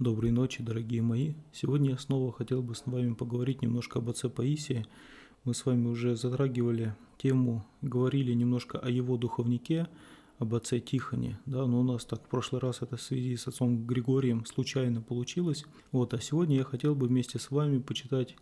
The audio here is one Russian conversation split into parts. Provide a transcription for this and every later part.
Доброй ночи, дорогие мои. Сегодня я снова хотел бы с вами поговорить немножко об отце Паисии. Мы с вами уже затрагивали тему, говорили немножко о его духовнике, об отце Тихоне, да, но у нас так в прошлый раз это в связи с отцом Григорием случайно получилось. Вот, а сегодня я хотел бы вместе с вами почитать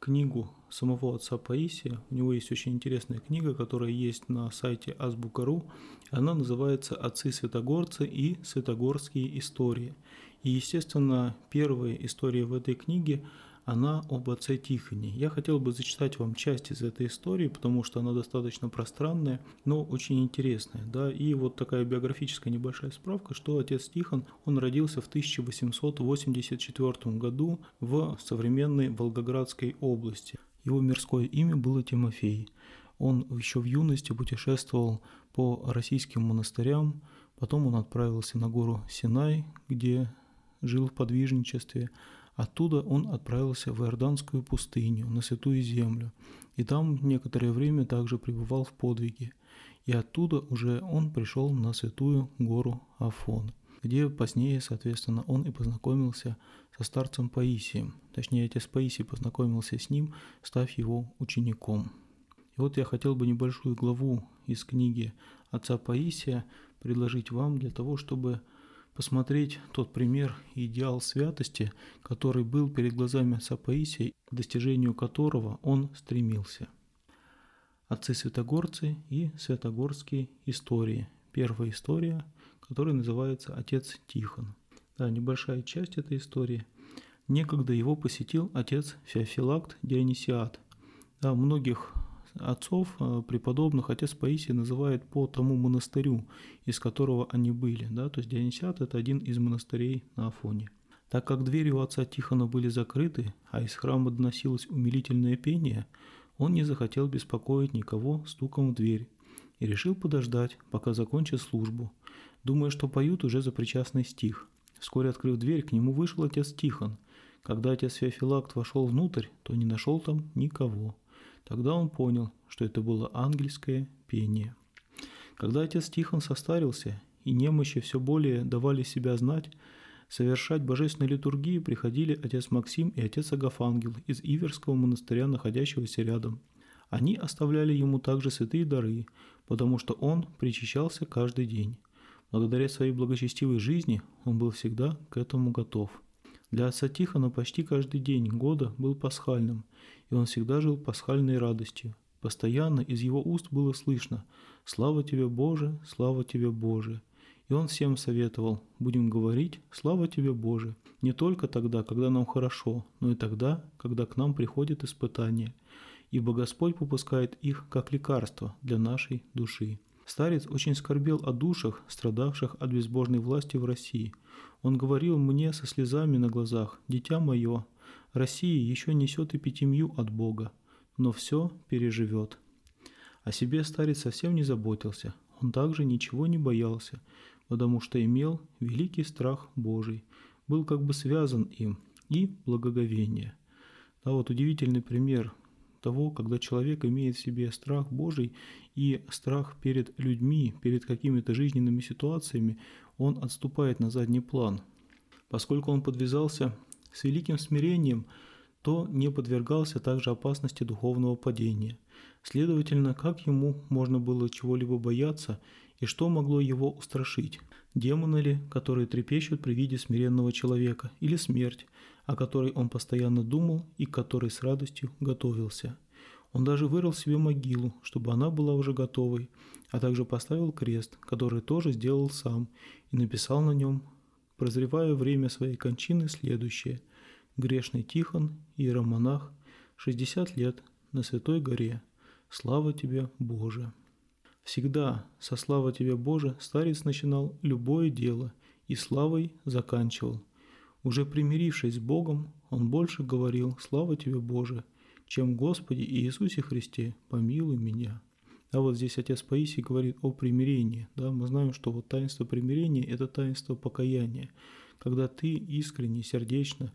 книгу самого отца Паисия. У него есть очень интересная книга, которая есть на сайте Азбука.ру. Она называется «Отцы Святогорцы и Святогорские истории». И, естественно, первая история в этой книге, она об отце Тихоне. Я хотел бы зачитать вам часть из этой истории, потому что она достаточно пространная, но очень интересная. Да? И вот такая биографическая небольшая справка, что отец Тихон, он родился в 1884 году в современной Волгоградской области. Его мирское имя было Тимофей. Он еще в юности путешествовал по российским монастырям, потом он отправился на гору Синай, где жил в подвижничестве. Оттуда он отправился в Иорданскую пустыню, на Святую Землю, и там некоторое время также пребывал в подвиге. И оттуда уже он пришел на Святую гору Афон, где позднее, соответственно, он и познакомился со старцем Паисием. Точнее, отец Паисий познакомился с ним, став его учеником. И вот я хотел бы небольшую главу из книги отца Паисия предложить вам для того, чтобы посмотреть тот пример и идеал святости, который был перед глазами отца Паисия, к достижению которого он стремился. Отцы Святогорцы и Святогорские истории. Первая история, которая называется «Отец Тихон». Да, небольшая часть этой истории. Некогда его посетил отец Феофилакт Дионисиад. Да, многих отцов э, преподобных отец Паисий называет по тому монастырю, из которого они были. Да? То есть Дионисиат – это один из монастырей на Афоне. Так как двери у отца Тихона были закрыты, а из храма доносилось умилительное пение, он не захотел беспокоить никого стуком в дверь и решил подождать, пока закончит службу, думая, что поют уже за причастный стих. Вскоре, открыв дверь, к нему вышел отец Тихон. Когда отец Феофилакт вошел внутрь, то не нашел там никого. Тогда он понял, что это было ангельское пение. Когда отец Тихон состарился, и немощи все более давали себя знать, совершать божественную литургию приходили отец Максим и отец Агафангел из Иверского монастыря, находящегося рядом. Они оставляли ему также святые дары, потому что он причащался каждый день. Благодаря своей благочестивой жизни он был всегда к этому готов – для отца Тихона почти каждый день года был пасхальным, и он всегда жил пасхальной радостью. Постоянно из его уст было слышно «Слава тебе, Боже! Слава тебе, Боже!» И он всем советовал, будем говорить «Слава тебе, Боже!» не только тогда, когда нам хорошо, но и тогда, когда к нам приходят испытания, ибо Господь попускает их как лекарство для нашей души. Старец очень скорбел о душах, страдавших от безбожной власти в России. Он говорил мне со слезами на глазах, «Дитя мое, Россия еще несет эпитемию от Бога, но все переживет». О себе старец совсем не заботился, он также ничего не боялся, потому что имел великий страх Божий, был как бы связан им, и благоговение. Да, вот удивительный пример того, когда человек имеет в себе страх Божий и страх перед людьми, перед какими-то жизненными ситуациями, он отступает на задний план. Поскольку он подвязался с великим смирением, то не подвергался также опасности духовного падения. Следовательно, как ему можно было чего-либо бояться и что могло его устрашить? Демоны ли, которые трепещут при виде смиренного человека, или смерть, о которой он постоянно думал и к которой с радостью готовился? Он даже вырыл себе могилу, чтобы она была уже готовой, а также поставил крест, который тоже сделал сам, и написал на нем, прозревая время своей кончины, следующее – грешный Тихон, иеромонах, 60 лет, на Святой горе. Слава тебе, Боже! Всегда со слава тебе, Боже, старец начинал любое дело и славой заканчивал. Уже примирившись с Богом, он больше говорил «Слава тебе, Боже!», чем «Господи и Иисусе Христе, помилуй меня». А вот здесь отец Паисий говорит о примирении. Да? Мы знаем, что вот таинство примирения – это таинство покаяния, когда ты искренне, сердечно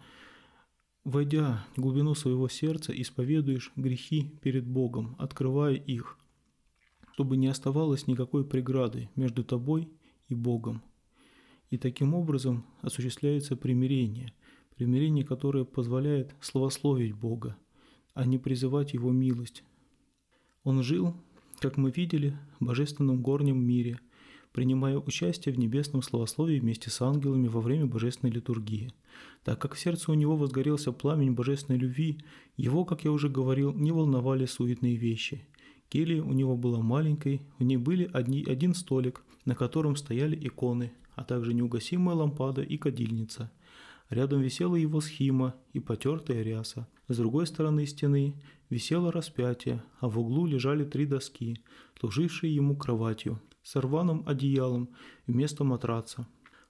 Войдя в глубину своего сердца, исповедуешь грехи перед Богом, открывая их, чтобы не оставалось никакой преграды между тобой и Богом. И таким образом осуществляется примирение, примирение, которое позволяет славословить Бога, а не призывать Его милость. Он жил, как мы видели, в божественном горнем мире, принимая участие в небесном славословии вместе с ангелами во время божественной литургии. Так как в сердце у него возгорелся пламень божественной любви, его, как я уже говорил, не волновали суетные вещи. Келья у него была маленькой, в ней были одни, один столик, на котором стояли иконы, а также неугасимая лампада и кадильница. Рядом висела его схима и потертая ряса. С другой стороны стены висело распятие, а в углу лежали три доски, служившие ему кроватью с рваным одеялом вместо матраца.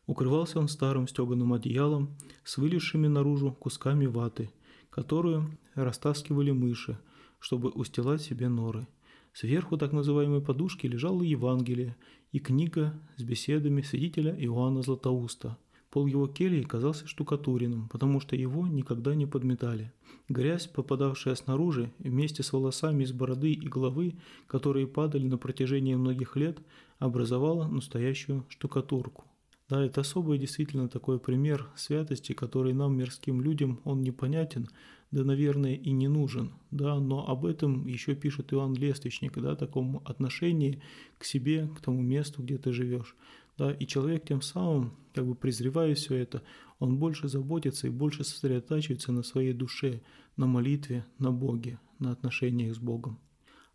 Укрывался он старым стеганым одеялом с вылезшими наружу кусками ваты, которую растаскивали мыши, чтобы устилать себе норы. Сверху так называемой подушки лежало Евангелие и книга с беседами свидетеля Иоанна Златоуста. Пол его кельи казался штукатуренным, потому что его никогда не подметали. Грязь, попадавшая снаружи, вместе с волосами из бороды и головы, которые падали на протяжении многих лет, образовала настоящую штукатурку. Да, это особый действительно такой пример святости, который нам, мирским людям, он непонятен, да, наверное, и не нужен, да, но об этом еще пишет Иоанн Лествичник, да, таком отношении к себе, к тому месту, где ты живешь, да, и человек тем самым, как бы презревая все это, он больше заботится и больше сосредотачивается на своей душе, на молитве, на Боге, на отношениях с Богом.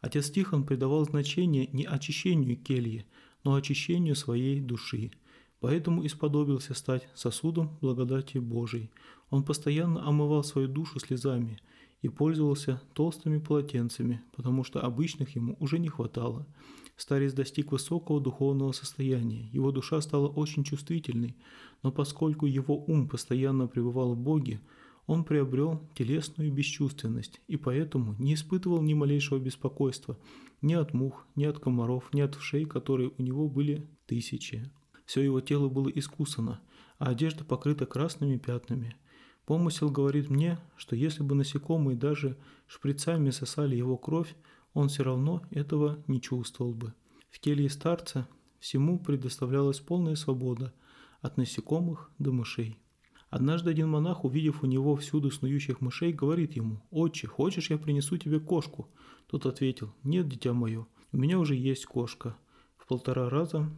Отец Тихон придавал значение не очищению кельи, но очищению своей души. Поэтому исподобился стать сосудом благодати Божией. Он постоянно омывал свою душу слезами и пользовался толстыми полотенцами, потому что обычных ему уже не хватало. Старец достиг высокого духовного состояния, его душа стала очень чувствительной, но поскольку его ум постоянно пребывал в Боге, он приобрел телесную бесчувственность и поэтому не испытывал ни малейшего беспокойства ни от мух, ни от комаров, ни от вшей, которые у него были тысячи. Все его тело было искусано, а одежда покрыта красными пятнами. Помысел говорит мне, что если бы насекомые даже шприцами сосали его кровь, он все равно этого не чувствовал бы. В келье старца всему предоставлялась полная свобода, от насекомых до мышей. Однажды один монах, увидев у него всюду снующих мышей, говорит ему, «Отче, хочешь, я принесу тебе кошку?» Тот ответил, «Нет, дитя мое, у меня уже есть кошка, в полтора раза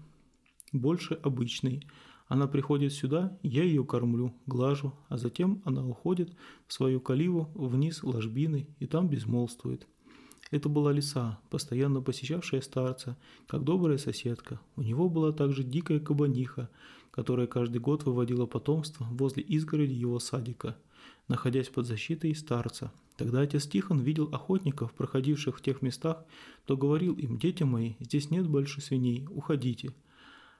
больше обычной. Она приходит сюда, я ее кормлю, глажу, а затем она уходит в свою каливу вниз ложбины и там безмолвствует. Это была лиса, постоянно посещавшая старца, как добрая соседка. У него была также дикая кабаниха, которая каждый год выводила потомство возле изгороди его садика, находясь под защитой старца. Тогда отец Тихон видел охотников, проходивших в тех местах, то говорил им, «Дети мои, здесь нет больше свиней, уходите».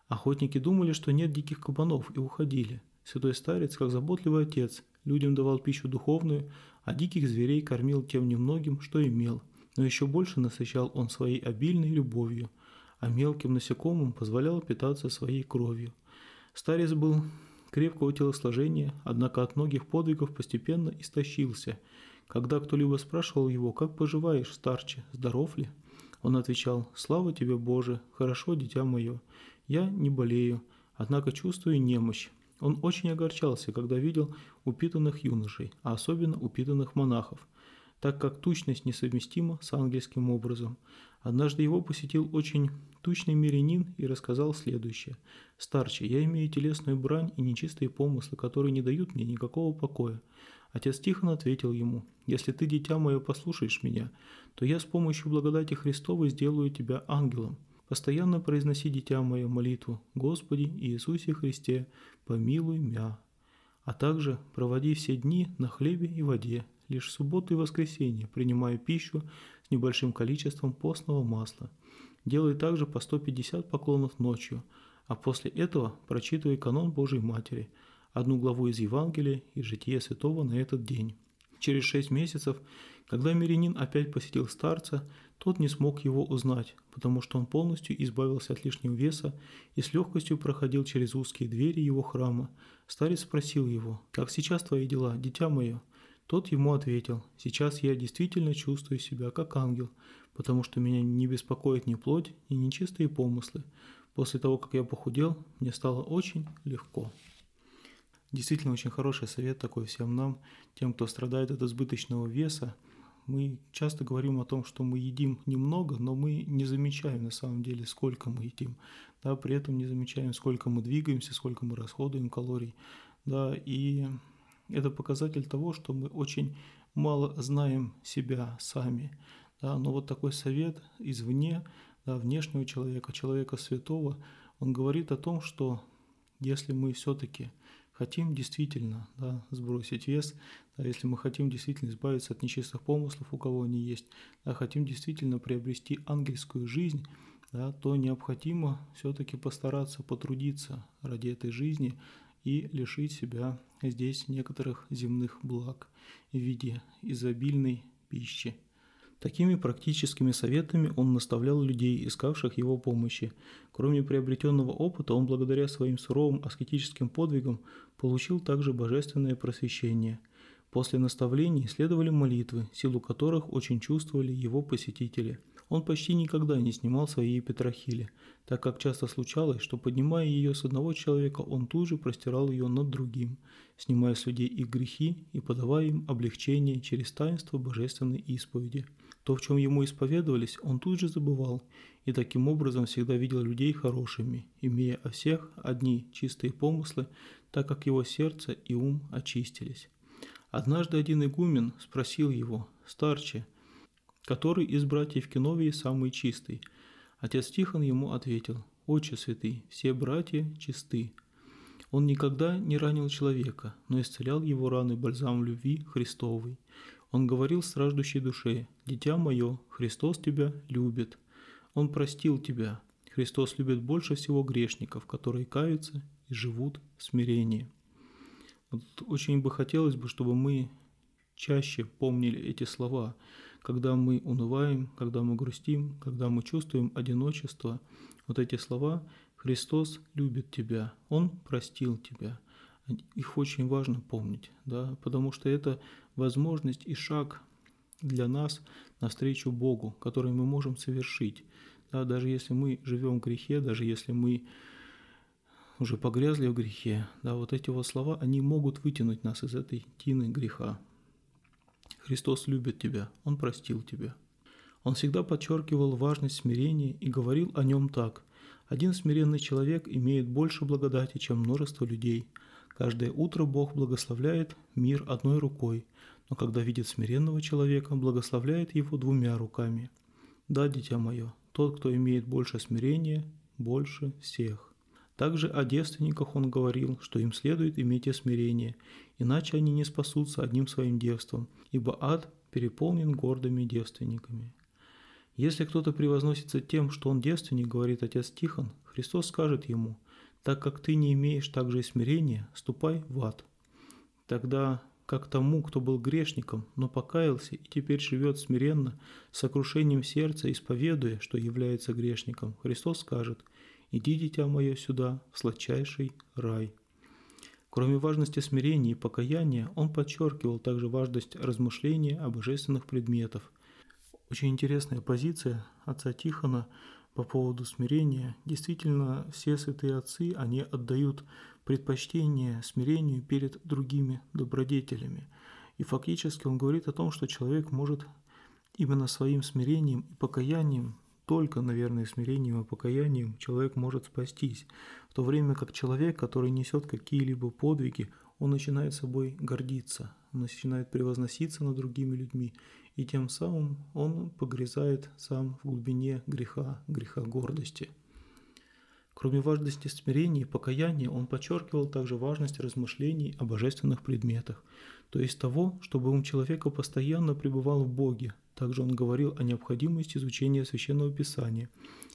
Охотники думали, что нет диких кабанов, и уходили. Святой старец, как заботливый отец, людям давал пищу духовную, а диких зверей кормил тем немногим, что имел. Но еще больше насыщал он своей обильной любовью, а мелким насекомым позволял питаться своей кровью. Старец был крепкого телосложения, однако от многих подвигов постепенно истощился. Когда кто-либо спрашивал его, как поживаешь, старче, здоров ли? Он отвечал, «Слава тебе, Боже, хорошо, дитя мое, я не болею, однако чувствую немощь». Он очень огорчался, когда видел упитанных юношей, а особенно упитанных монахов, так как тучность несовместима с ангельским образом. Однажды его посетил очень тучный мирянин и рассказал следующее. «Старче, я имею телесную брань и нечистые помыслы, которые не дают мне никакого покоя». Отец Тихон ответил ему, «Если ты, дитя мое, послушаешь меня, то я с помощью благодати Христовой сделаю тебя ангелом. Постоянно произноси, дитя мое, молитву «Господи Иисусе Христе, помилуй мя». А также проводи все дни на хлебе и воде, лишь в субботу и воскресенье, принимая пищу с небольшим количеством постного масла. Делай также по 150 поклонов ночью, а после этого прочитывай канон Божьей Матери, одну главу из Евангелия и житие святого на этот день. Через шесть месяцев, когда мирянин опять посетил старца, тот не смог его узнать, потому что он полностью избавился от лишнего веса и с легкостью проходил через узкие двери его храма. Старец спросил его, «Как сейчас твои дела, дитя мое?» Тот ему ответил, «Сейчас я действительно чувствую себя как ангел, потому что меня не беспокоит ни плоть, ни нечистые помыслы. После того, как я похудел, мне стало очень легко. Действительно очень хороший совет такой всем нам, тем, кто страдает от избыточного веса. Мы часто говорим о том, что мы едим немного, но мы не замечаем на самом деле, сколько мы едим. Да, при этом не замечаем, сколько мы двигаемся, сколько мы расходуем калорий. Да, и это показатель того, что мы очень мало знаем себя сами. Да, но вот такой совет извне, да, внешнего человека, человека святого, он говорит о том, что если мы все-таки хотим действительно да, сбросить вес, да, если мы хотим действительно избавиться от нечистых помыслов, у кого они есть, да, хотим действительно приобрести ангельскую жизнь, да, то необходимо все-таки постараться потрудиться ради этой жизни и лишить себя здесь некоторых земных благ в виде изобильной пищи. Такими практическими советами он наставлял людей, искавших его помощи. Кроме приобретенного опыта, он благодаря своим суровым аскетическим подвигам получил также божественное просвещение. После наставлений следовали молитвы, силу которых очень чувствовали его посетители. Он почти никогда не снимал своей петрохили, так как часто случалось, что поднимая ее с одного человека, он тут же простирал ее над другим, снимая с людей их грехи и подавая им облегчение через таинство божественной исповеди – то, в чем ему исповедовались, он тут же забывал, и таким образом всегда видел людей хорошими, имея о всех одни чистые помыслы, так как его сердце и ум очистились. Однажды один игумен спросил его, старче, который из братьев Киновии самый чистый. Отец Тихон ему ответил, «Отче святый, все братья чисты». Он никогда не ранил человека, но исцелял его раны бальзам любви Христовой. Он говорил страждущей душе, «Дитя мое, Христос тебя любит. Он простил тебя. Христос любит больше всего грешников, которые каются и живут в смирении». Вот очень бы хотелось бы, чтобы мы чаще помнили эти слова, когда мы унываем, когда мы грустим, когда мы чувствуем одиночество. Вот эти слова «Христос любит тебя, Он простил тебя». Их очень важно помнить, да, потому что это возможность и шаг для нас навстречу Богу, который мы можем совершить. Да, даже если мы живем в грехе, даже если мы уже погрязли в грехе, да, вот эти вот слова, они могут вытянуть нас из этой тины греха. Христос любит тебя, Он простил тебя. Он всегда подчеркивал важность смирения и говорил о нем так. Один смиренный человек имеет больше благодати, чем множество людей. Каждое утро Бог благословляет мир одной рукой, но когда видит смиренного человека, благословляет его двумя руками. Да, дитя мое, тот, кто имеет больше смирения, больше всех. Также о девственниках он говорил, что им следует иметь смирение, иначе они не спасутся одним своим девством, ибо ад переполнен гордыми девственниками. Если кто-то превозносится тем, что он девственник, говорит отец Тихон, Христос скажет ему, так как ты не имеешь также и смирения, ступай в ад. Тогда как тому, кто был грешником, но покаялся и теперь живет смиренно, с сокрушением сердца, исповедуя, что является грешником, Христос скажет «Иди, дитя мое, сюда, в сладчайший рай». Кроме важности смирения и покаяния, он подчеркивал также важность размышления о божественных предметах. Очень интересная позиция отца Тихона по поводу смирения. Действительно, все святые отцы, они отдают предпочтение смирению перед другими добродетелями. И фактически он говорит о том, что человек может именно своим смирением и покаянием, только, наверное, смирением и покаянием человек может спастись, в то время как человек, который несет какие-либо подвиги, он начинает собой гордиться, он начинает превозноситься над другими людьми, и тем самым он погрязает сам в глубине греха, греха гордости – Кроме важности смирения и покаяния, он подчеркивал также важность размышлений о божественных предметах, то есть того, чтобы ум человека постоянно пребывал в Боге. Также он говорил о необходимости изучения Священного Писания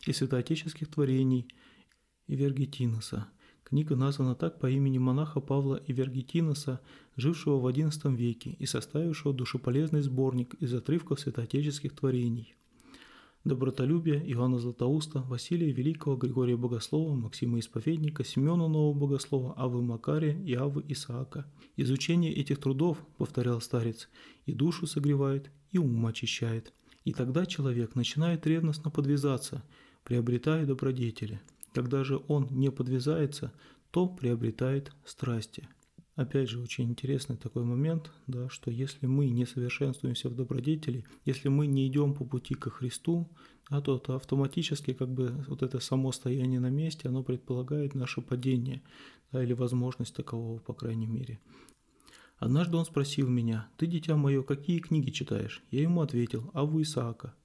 и святоотеческих творений Ивергетиноса. Книга названа так по имени монаха Павла Ивергетиноса, жившего в XI веке и составившего душеполезный сборник из отрывков святоотеческих творений добротолюбие Иоанна Златоуста, Василия Великого, Григория Богослова, Максима Исповедника, Семена Нового Богослова, Авы Макария и Авы Исаака. Изучение этих трудов, повторял старец, и душу согревает, и ум очищает. И тогда человек начинает ревностно подвязаться, приобретая добродетели. Когда же он не подвязается, то приобретает страсти. Опять же, очень интересный такой момент, да, что если мы не совершенствуемся в добродетели, если мы не идем по пути ко Христу, а то, то автоматически как бы вот это само стояние на месте, оно предполагает наше падение, да, или возможность такового, по крайней мере. Однажды он спросил меня, «Ты, дитя мое, какие книги читаешь?» Я ему ответил, «Аву Исаака».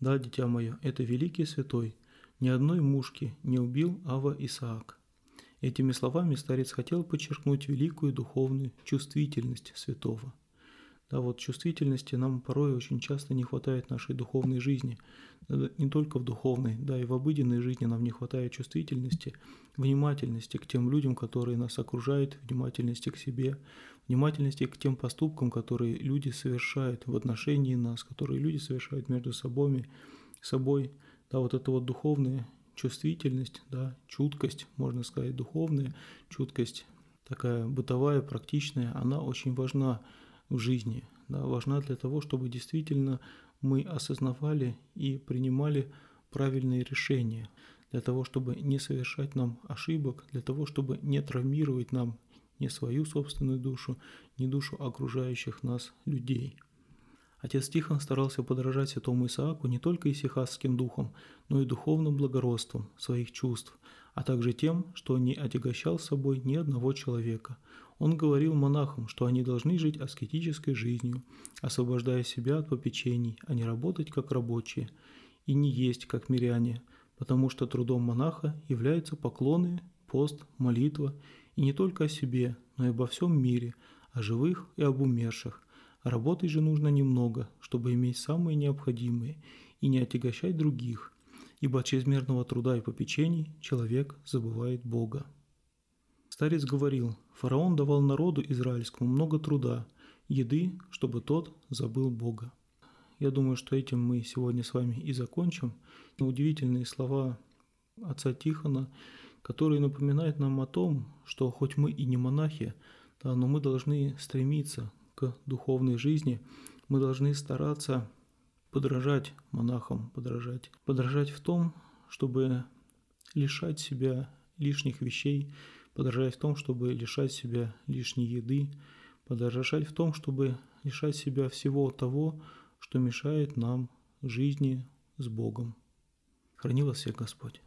«Да, дитя мое, это великий святой, ни одной мушки не убил Ава Исаак». Этими словами старец хотел подчеркнуть великую духовную чувствительность святого. Да, вот чувствительности нам порой очень часто не хватает нашей духовной жизни. Не только в духовной, да, и в обыденной жизни нам не хватает чувствительности, внимательности к тем людям, которые нас окружают, внимательности к себе, внимательности к тем поступкам, которые люди совершают в отношении нас, которые люди совершают между собой, собой. Да, вот это вот духовное чувствительность, да, чуткость, можно сказать, духовная чуткость, такая бытовая, практичная, она очень важна в жизни, да, важна для того, чтобы действительно мы осознавали и принимали правильные решения, для того, чтобы не совершать нам ошибок, для того, чтобы не травмировать нам не свою собственную душу, не душу окружающих нас людей – Отец Тихон старался подражать святому Исааку не только исихасским духом, но и духовным благородством своих чувств, а также тем, что не отягощал собой ни одного человека. Он говорил монахам, что они должны жить аскетической жизнью, освобождая себя от попечений, а не работать как рабочие, и не есть как миряне, потому что трудом монаха являются поклоны, пост, молитва, и не только о себе, но и обо всем мире, о живых и об умерших, Работать же нужно немного, чтобы иметь самые необходимые и не отягощать других, ибо от чрезмерного труда и попечений человек забывает Бога. Старец говорил, фараон давал народу израильскому много труда, еды, чтобы тот забыл Бога. Я думаю, что этим мы сегодня с вами и закончим. Удивительные слова отца Тихона, которые напоминают нам о том, что хоть мы и не монахи, да, но мы должны стремиться к духовной жизни, мы должны стараться подражать монахам, подражать. Подражать в том, чтобы лишать себя лишних вещей, подражать в том, чтобы лишать себя лишней еды, подражать в том, чтобы лишать себя всего того, что мешает нам жизни с Богом. Храни вас всех Господь.